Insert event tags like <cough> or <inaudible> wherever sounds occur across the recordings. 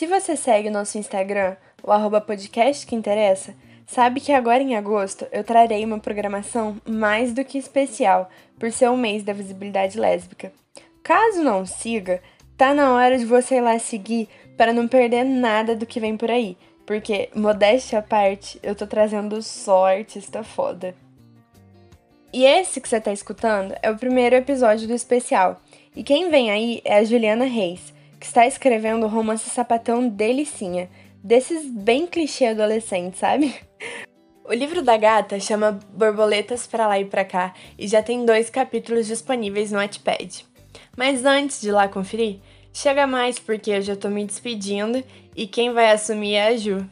Se você segue nosso Instagram, o arroba podcast que interessa, sabe que agora em agosto eu trarei uma programação mais do que especial, por ser o mês da visibilidade lésbica. Caso não siga, tá na hora de você ir lá seguir para não perder nada do que vem por aí, porque, modéstia à parte, eu tô trazendo só artista foda. E esse que você tá escutando é o primeiro episódio do especial, e quem vem aí é a Juliana Reis, que está escrevendo o romance sapatão Delicinha, desses bem clichê adolescentes, sabe? <laughs> O livro da gata chama Borboletas para lá e para cá e já tem dois capítulos disponíveis no Wattpad. Mas antes de lá conferir, chega mais porque eu já tô me despedindo e quem vai assumir é a Ju.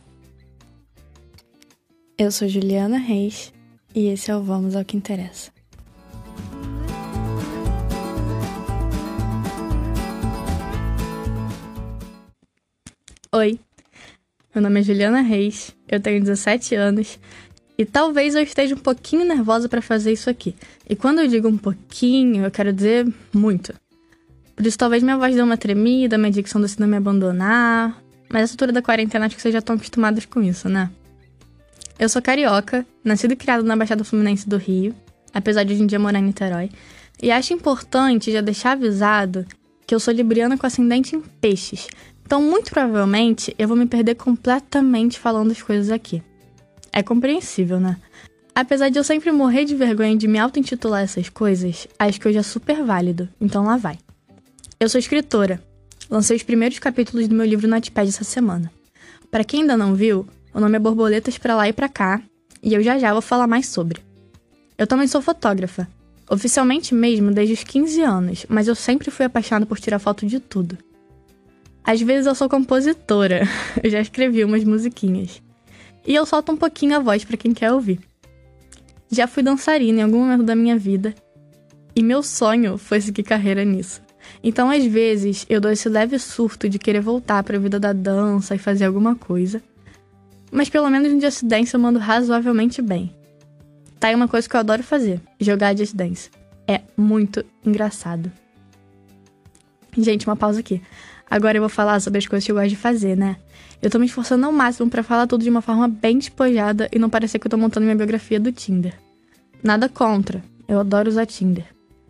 Eu sou Juliana Reis e esse é o Vamos ao que Interessa. Oi, meu nome é Juliana Reis, eu tenho 17 anos e talvez eu esteja um pouquinho nervosa para fazer isso aqui. E quando eu digo um pouquinho, eu quero dizer muito. Por isso, talvez minha voz dê uma tremida, minha dicção decida me abandonar. Mas essa altura da quarentena, acho que vocês já estão acostumados com isso, né? Eu sou carioca, nascido e criado na Baixada Fluminense do Rio, apesar de hoje em dia morar em Niterói. E acho importante já deixar avisado que eu sou libriana com ascendente em peixes, então, muito provavelmente, eu vou me perder completamente falando as coisas aqui. É compreensível, né? Apesar de eu sempre morrer de vergonha de me auto-intitular essas coisas, acho que hoje é super válido, então lá vai. Eu sou escritora. Lancei os primeiros capítulos do meu livro no Notepad essa semana. Para quem ainda não viu, o nome é Borboletas para lá e para cá, e eu já já vou falar mais sobre. Eu também sou fotógrafa. Oficialmente mesmo desde os 15 anos, mas eu sempre fui apaixonada por tirar foto de tudo. Às vezes eu sou compositora, <laughs> eu já escrevi umas musiquinhas. E eu solto um pouquinho a voz para quem quer ouvir. Já fui dançarina em algum momento da minha vida, e meu sonho foi seguir carreira nisso. Então, às vezes, eu dou esse leve surto de querer voltar para a vida da dança e fazer alguma coisa. Mas pelo menos no Just Dance eu mando razoavelmente bem. Tá aí uma coisa que eu adoro fazer: jogar Just Dance. É muito engraçado. Gente, uma pausa aqui. Agora eu vou falar sobre as coisas que eu gosto de fazer, né? Eu tô me esforçando ao máximo para falar tudo de uma forma bem despojada e não parecer que eu tô montando minha biografia do Tinder. Nada contra, eu adoro usar Tinder.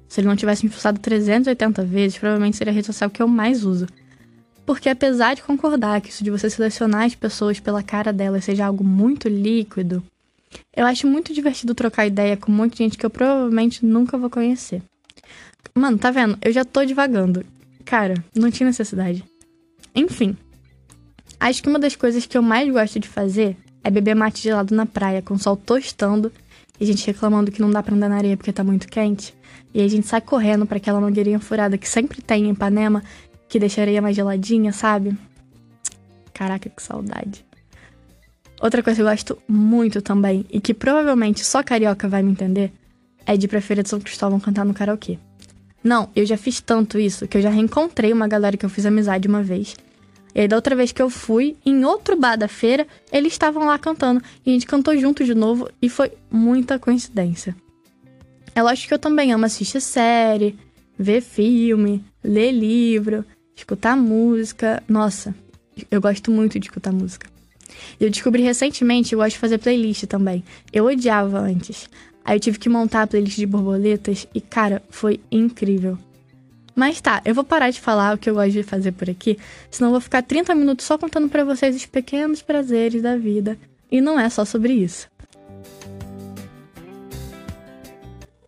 Se ele não tivesse me forçado 380 vezes, provavelmente seria a rede social que eu mais uso. Porque apesar de concordar que isso de você selecionar as pessoas pela cara delas seja algo muito líquido, eu acho muito divertido trocar ideia com um monte de gente que eu provavelmente nunca vou conhecer. Mano, tá vendo? Eu já tô divagando. Cara, não tinha necessidade. Enfim. Acho que uma das coisas que eu mais gosto de fazer é beber mate gelado na praia, com o sol tostando e a gente reclamando que não dá pra andar na areia porque tá muito quente. E a gente sai correndo para aquela mangueirinha furada que sempre tem em Ipanema, que deixa a areia mais geladinha, sabe? Caraca, que saudade. Outra coisa que eu gosto muito também, e que provavelmente só carioca vai me entender, é de ir pra Feira de São Cristóvão cantar no karaokê. Não, eu já fiz tanto isso que eu já reencontrei uma galera que eu fiz amizade uma vez. E aí, da outra vez que eu fui, em outro bar da feira, eles estavam lá cantando. E a gente cantou junto de novo e foi muita coincidência. É lógico que eu também amo assistir série, ver filme, ler livro, escutar música. Nossa, eu gosto muito de escutar música. Eu descobri recentemente que eu gosto de fazer playlist também. Eu odiava antes. Aí eu tive que montar a playlist de borboletas e, cara, foi incrível. Mas tá, eu vou parar de falar o que eu gosto de fazer por aqui, senão eu vou ficar 30 minutos só contando para vocês os pequenos prazeres da vida. E não é só sobre isso.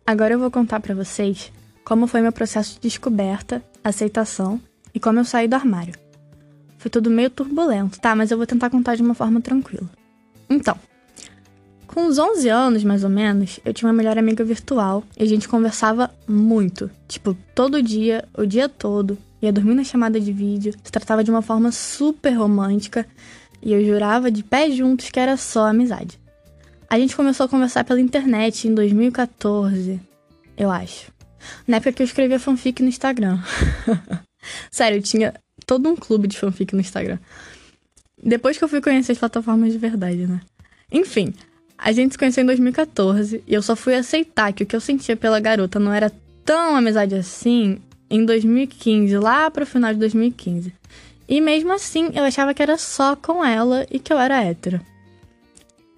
Agora eu vou contar para vocês como foi meu processo de descoberta, aceitação e como eu saí do armário. Foi tudo meio turbulento, tá? Mas eu vou tentar contar de uma forma tranquila. Então, com uns 11 anos, mais ou menos, eu tinha uma melhor amiga virtual e a gente conversava muito. Tipo, todo dia, o dia todo. Ia dormir na chamada de vídeo. Se tratava de uma forma super romântica. E eu jurava de pé juntos que era só amizade. A gente começou a conversar pela internet em 2014, eu acho. Na época que eu escrevia fanfic no Instagram. <laughs> Sério, eu tinha todo um clube de fanfic no Instagram. Depois que eu fui conhecer as plataformas de verdade, né? Enfim, a gente se conheceu em 2014 e eu só fui aceitar que o que eu sentia pela garota não era tão amizade assim em 2015, lá pro final de 2015. E mesmo assim, eu achava que era só com ela e que eu era hétero.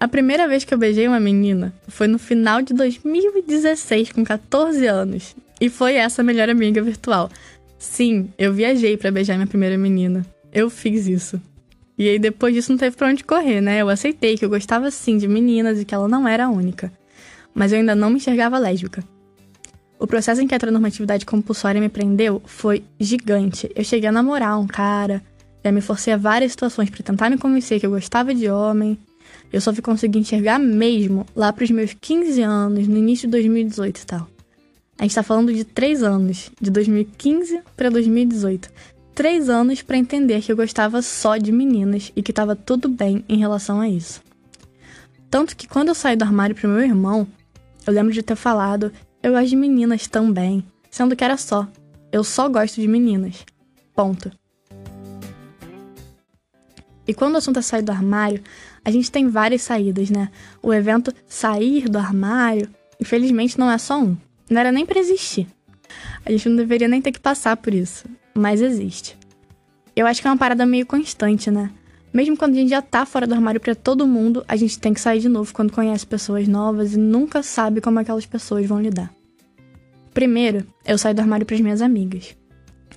A primeira vez que eu beijei uma menina foi no final de 2016, com 14 anos. E foi essa melhor amiga virtual. Sim, eu viajei para beijar minha primeira menina. Eu fiz isso. E aí depois disso não teve pra onde correr, né? Eu aceitei que eu gostava sim de meninas e que ela não era a única. Mas eu ainda não me enxergava lésbica. O processo em que a heteronormatividade compulsória me prendeu foi gigante. Eu cheguei a namorar um cara, já me forcei a várias situações para tentar me convencer que eu gostava de homem. Eu só fui conseguir enxergar mesmo lá pros meus 15 anos, no início de 2018 e tal. A gente tá falando de três anos, de 2015 para 2018 três anos para entender que eu gostava só de meninas e que estava tudo bem em relação a isso. Tanto que quando eu saí do armário pro meu irmão, eu lembro de ter falado: eu gosto de meninas também, sendo que era só. Eu só gosto de meninas. Ponto. E quando o assunto é sair do armário, a gente tem várias saídas, né? O evento sair do armário, infelizmente, não é só um. Não era nem para existir. A gente não deveria nem ter que passar por isso mas existe. Eu acho que é uma parada meio constante, né? Mesmo quando a gente já tá fora do armário para todo mundo, a gente tem que sair de novo quando conhece pessoas novas e nunca sabe como aquelas pessoas vão lidar. Primeiro, eu saí do armário para as minhas amigas.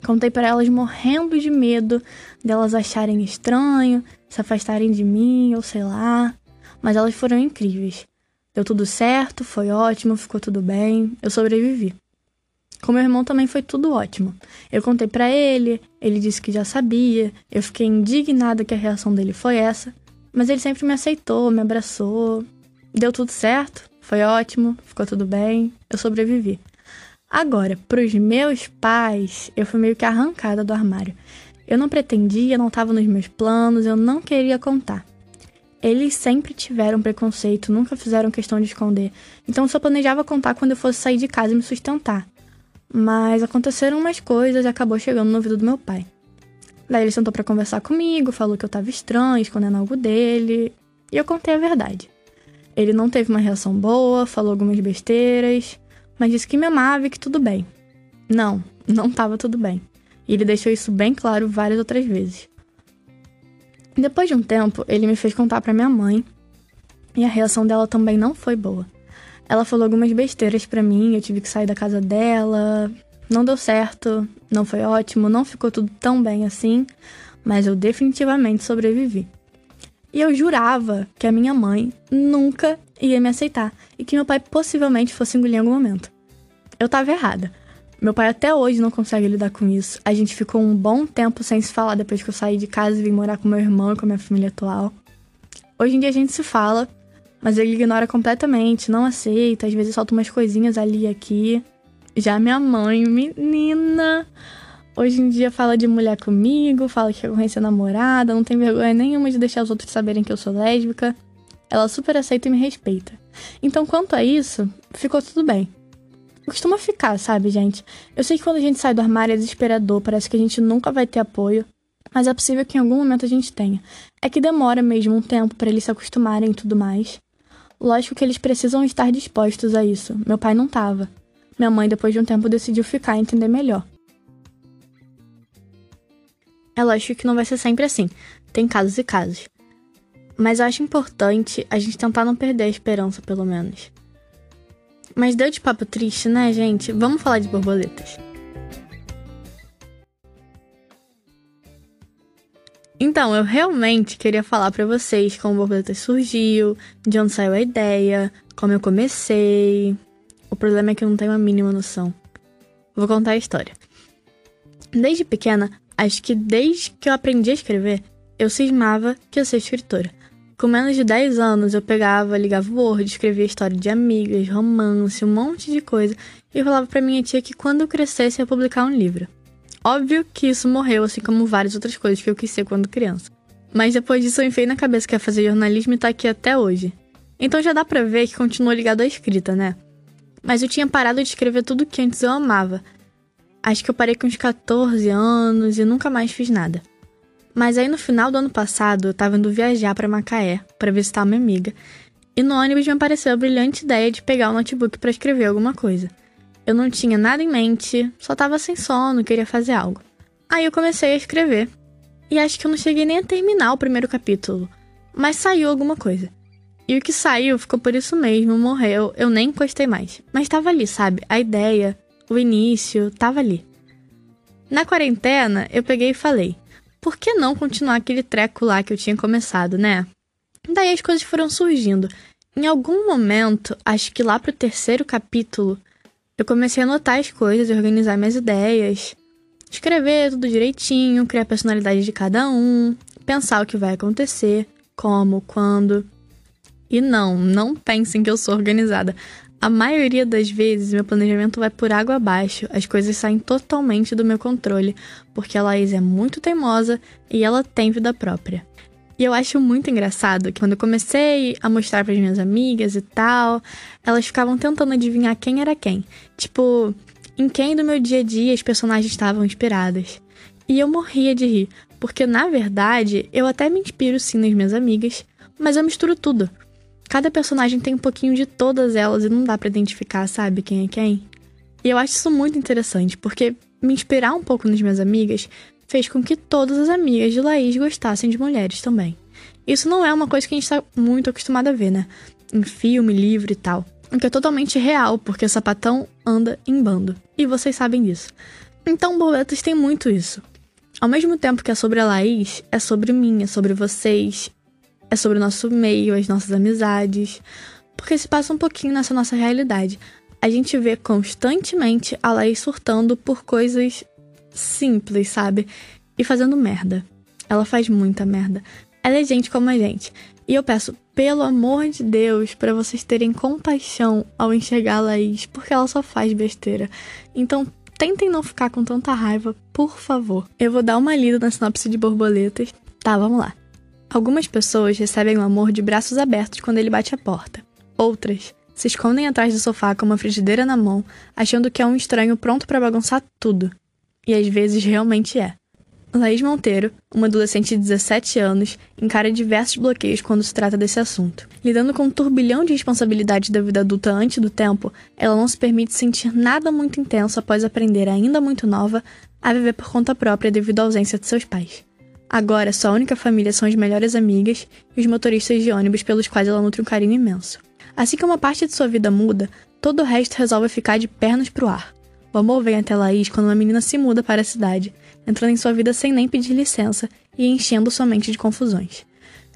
Contei para elas morrendo de medo delas acharem estranho, se afastarem de mim ou sei lá, mas elas foram incríveis. Deu tudo certo, foi ótimo, ficou tudo bem, eu sobrevivi. Com meu irmão também foi tudo ótimo. Eu contei para ele, ele disse que já sabia, eu fiquei indignada que a reação dele foi essa, mas ele sempre me aceitou, me abraçou. Deu tudo certo, foi ótimo, ficou tudo bem, eu sobrevivi. Agora, pros meus pais, eu fui meio que arrancada do armário. Eu não pretendia, não estava nos meus planos, eu não queria contar. Eles sempre tiveram preconceito, nunca fizeram questão de esconder. Então eu só planejava contar quando eu fosse sair de casa e me sustentar. Mas aconteceram umas coisas e acabou chegando no ouvido do meu pai. Daí ele sentou para conversar comigo, falou que eu tava estranho, escondendo algo dele, e eu contei a verdade. Ele não teve uma reação boa, falou algumas besteiras, mas disse que me amava e que tudo bem. Não, não tava tudo bem. E ele deixou isso bem claro várias outras vezes. Depois de um tempo, ele me fez contar para minha mãe, e a reação dela também não foi boa. Ela falou algumas besteiras para mim, eu tive que sair da casa dela. Não deu certo, não foi ótimo, não ficou tudo tão bem assim, mas eu definitivamente sobrevivi. E eu jurava que a minha mãe nunca ia me aceitar e que meu pai possivelmente fosse engolir em algum momento. Eu tava errada. Meu pai até hoje não consegue lidar com isso. A gente ficou um bom tempo sem se falar depois que eu saí de casa e vim morar com meu irmão e com a minha família atual. Hoje em dia a gente se fala, mas ele ignora completamente, não aceita, às vezes solta umas coisinhas ali e aqui. Já minha mãe, menina, hoje em dia fala de mulher comigo, fala que quer conhecer namorada, não tem vergonha nenhuma de deixar os outros saberem que eu sou lésbica. Ela super aceita e me respeita. Então, quanto a isso, ficou tudo bem. Costuma ficar, sabe, gente? Eu sei que quando a gente sai do armário é desesperador, parece que a gente nunca vai ter apoio, mas é possível que em algum momento a gente tenha. É que demora mesmo um tempo para eles se acostumarem e tudo mais. Lógico que eles precisam estar dispostos a isso. Meu pai não estava. Minha mãe, depois de um tempo, decidiu ficar e entender melhor. É lógico que não vai ser sempre assim. Tem casos e casos. Mas eu acho importante a gente tentar não perder a esperança, pelo menos. Mas deu de papo triste, né, gente? Vamos falar de borboletas. Então, eu realmente queria falar para vocês como o Borboleta surgiu, de onde saiu a ideia, como eu comecei. O problema é que eu não tenho a mínima noção. Vou contar a história. Desde pequena, acho que desde que eu aprendi a escrever, eu cismava que eu ser escritora. Com menos de 10 anos, eu pegava, ligava o Word, escrevia história de amigas, romance, um monte de coisa, e falava pra minha tia que quando eu crescesse ia publicar um livro. Óbvio que isso morreu, assim como várias outras coisas que eu quis ser quando criança. Mas depois disso eu enfiei na cabeça que ia fazer jornalismo e tá aqui até hoje. Então já dá pra ver que continua ligado à escrita, né? Mas eu tinha parado de escrever tudo que antes eu amava. Acho que eu parei com uns 14 anos e nunca mais fiz nada. Mas aí no final do ano passado eu tava indo viajar para Macaé para visitar uma amiga. E no ônibus me apareceu a brilhante ideia de pegar o notebook para escrever alguma coisa. Eu não tinha nada em mente, só tava sem sono, queria fazer algo. Aí eu comecei a escrever. e acho que eu não cheguei nem a terminar o primeiro capítulo. Mas saiu alguma coisa. E o que saiu ficou por isso mesmo, morreu, eu nem encostei mais. Mas tava ali, sabe? A ideia, o início, tava ali. Na quarentena, eu peguei e falei: por que não continuar aquele treco lá que eu tinha começado, né? Daí as coisas foram surgindo. Em algum momento, acho que lá pro terceiro capítulo, eu comecei a anotar as coisas organizar minhas ideias. Escrever tudo direitinho, criar a personalidade de cada um, pensar o que vai acontecer, como, quando. E não, não pensem que eu sou organizada. A maioria das vezes, meu planejamento vai por água abaixo, as coisas saem totalmente do meu controle, porque a Laís é muito teimosa e ela tem vida própria. E eu acho muito engraçado que quando eu comecei a mostrar para as minhas amigas e tal, elas ficavam tentando adivinhar quem era quem. Tipo, em quem do meu dia a dia as personagens estavam inspiradas. E eu morria de rir, porque na verdade eu até me inspiro sim nas minhas amigas, mas eu misturo tudo. Cada personagem tem um pouquinho de todas elas e não dá para identificar, sabe, quem é quem. E eu acho isso muito interessante, porque me inspirar um pouco nas minhas amigas fez com que todas as amigas de Laís gostassem de mulheres também. Isso não é uma coisa que a gente tá muito acostumado a ver, né? Em filme, livro e tal. O que é totalmente real, porque sapatão anda em bando. E vocês sabem disso. Então, Borboletas tem muito isso. Ao mesmo tempo que é sobre a Laís, é sobre mim, é sobre vocês, é sobre o nosso meio, as nossas amizades, porque se passa um pouquinho nessa nossa realidade. A gente vê constantemente a Laís surtando por coisas simples, sabe? E fazendo merda. Ela faz muita merda. Ela é gente como a gente. E eu peço, pelo amor de Deus, para vocês terem compaixão ao enxergar a Laís, porque ela só faz besteira. Então, tentem não ficar com tanta raiva, por favor. Eu vou dar uma lida na sinopse de borboletas. Tá, vamos lá. Algumas pessoas recebem o amor de braços abertos quando ele bate a porta. Outras se escondem atrás do sofá com uma frigideira na mão, achando que é um estranho pronto para bagunçar tudo. E às vezes realmente é. Laís Monteiro, uma adolescente de 17 anos, encara diversos bloqueios quando se trata desse assunto. Lidando com um turbilhão de responsabilidades da vida adulta antes do tempo, ela não se permite sentir nada muito intenso após aprender, ainda muito nova, a viver por conta própria devido à ausência de seus pais. Agora, sua única família são as melhores amigas e os motoristas de ônibus pelos quais ela nutre um carinho imenso. Assim que uma parte de sua vida muda, todo o resto resolve ficar de pernas pro ar. O amor vem até Laís quando uma menina se muda para a cidade, entrando em sua vida sem nem pedir licença e enchendo sua mente de confusões.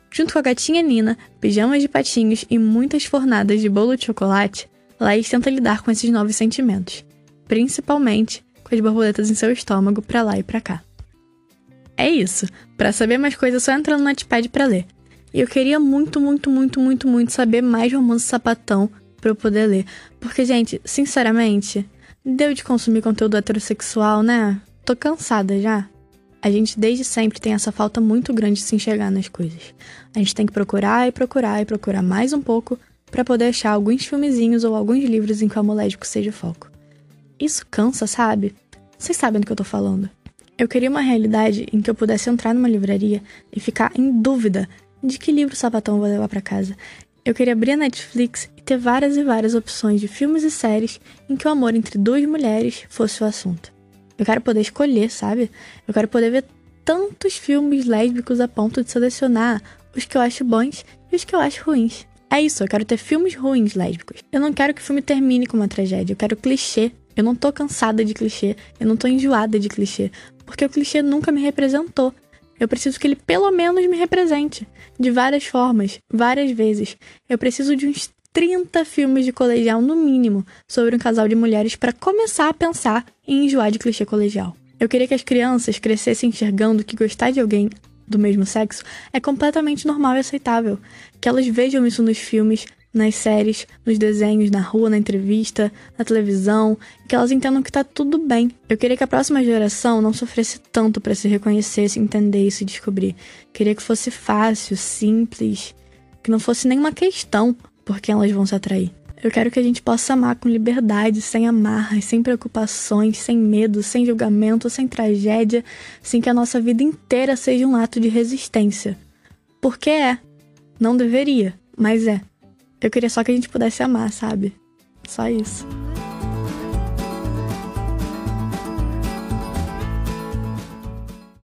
Junto com a gatinha Nina, pijamas de patinhos e muitas fornadas de bolo de chocolate, Laís tenta lidar com esses novos sentimentos, principalmente com as borboletas em seu estômago para lá e para cá. É isso. Para saber mais coisas, é só entra no Notepad para ler. E eu queria muito, muito, muito, muito, muito saber mais romance sapatão para eu poder ler. Porque, gente, sinceramente, deu de consumir conteúdo heterossexual, né? Tô cansada já. A gente desde sempre tem essa falta muito grande de se enxergar nas coisas. A gente tem que procurar e procurar e procurar mais um pouco para poder achar alguns filmezinhos ou alguns livros em que o amor lésbico seja foco. Isso cansa, sabe? Vocês sabem do que eu tô falando. Eu queria uma realidade em que eu pudesse entrar numa livraria e ficar em dúvida de que livro sapatão vou levar para casa. Eu queria abrir a Netflix ter várias e várias opções de filmes e séries em que o amor entre duas mulheres fosse o assunto. Eu quero poder escolher, sabe? Eu quero poder ver tantos filmes lésbicos a ponto de selecionar os que eu acho bons e os que eu acho ruins. É isso, eu quero ter filmes ruins lésbicos. Eu não quero que o filme termine com uma tragédia, eu quero clichê. Eu não tô cansada de clichê, eu não tô enjoada de clichê porque o clichê nunca me representou. Eu preciso que ele pelo menos me represente, de várias formas, várias vezes. Eu preciso de uns 30 filmes de colegial no mínimo sobre um casal de mulheres para começar a pensar em enjoar de clichê colegial. Eu queria que as crianças crescessem enxergando que gostar de alguém do mesmo sexo é completamente normal e aceitável, que elas vejam isso nos filmes, nas séries, nos desenhos, na rua, na entrevista, na televisão, que elas entendam que tá tudo bem. Eu queria que a próxima geração não sofresse tanto para se reconhecer, se entender e se descobrir. Queria que fosse fácil, simples, que não fosse nenhuma questão por quem elas vão se atrair. Eu quero que a gente possa amar com liberdade, sem amarras, sem preocupações, sem medo, sem julgamento, sem tragédia, sem que a nossa vida inteira seja um ato de resistência. Porque é. Não deveria, mas é. Eu queria só que a gente pudesse amar, sabe? Só isso.